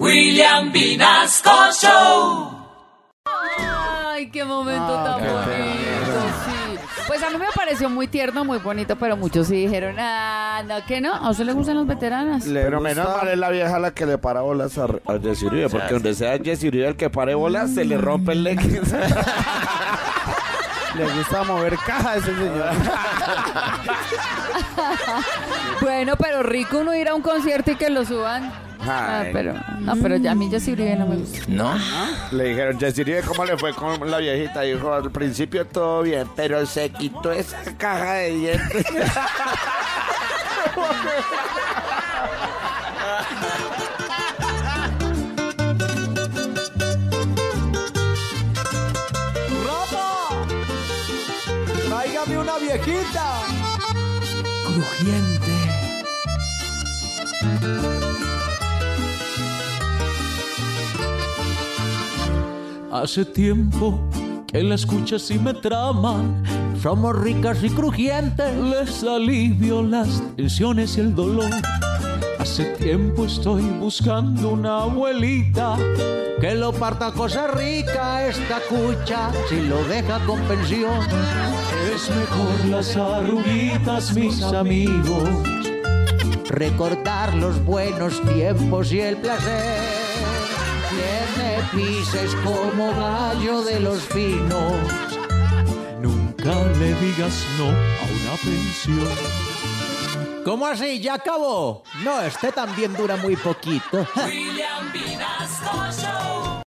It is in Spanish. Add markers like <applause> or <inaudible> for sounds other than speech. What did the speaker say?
William Vinasco Show. Ay, qué momento tan bonito, sí. Pues a mí me pareció muy tierno, muy bonito, pero muchos sí dijeron, ah, no, que no, a usted le gustan los veteranas. Pero menos mal es la vieja la que le para bolas a, a Jessy Uribe, porque donde sea Jessy Uribe el que pare bolas, se le rompe el leggings. <laughs> Le gusta mover caja a ese señor. <laughs> Bueno, pero rico uno ir a un concierto y que lo suban. Ah, Ay. pero, no, pero ya a mí Jessy Uribe no me gusta. ¿No? Le dijeron, Jessy Uribe, ¿cómo le fue con la viejita? Dijo, al principio todo bien, pero se quitó esa caja de dientes. ¡Rafa! ¡Tráigame una viejita! Crujiente. Hace tiempo que la escuchas y me traman. Somos ricas y crujientes. Les alivio las tensiones y el dolor. Hace tiempo estoy buscando una abuelita. Que lo parta cosa rica esta cucha si lo deja con pensión. Es mejor las arruguitas, mis amigos. Recordar los buenos tiempos y el placer. Pises como gallo de los finos. Nunca le digas no a una pensión. ¿Cómo así? ¿Ya acabó? No, este también dura muy poquito. William Vinasco Show.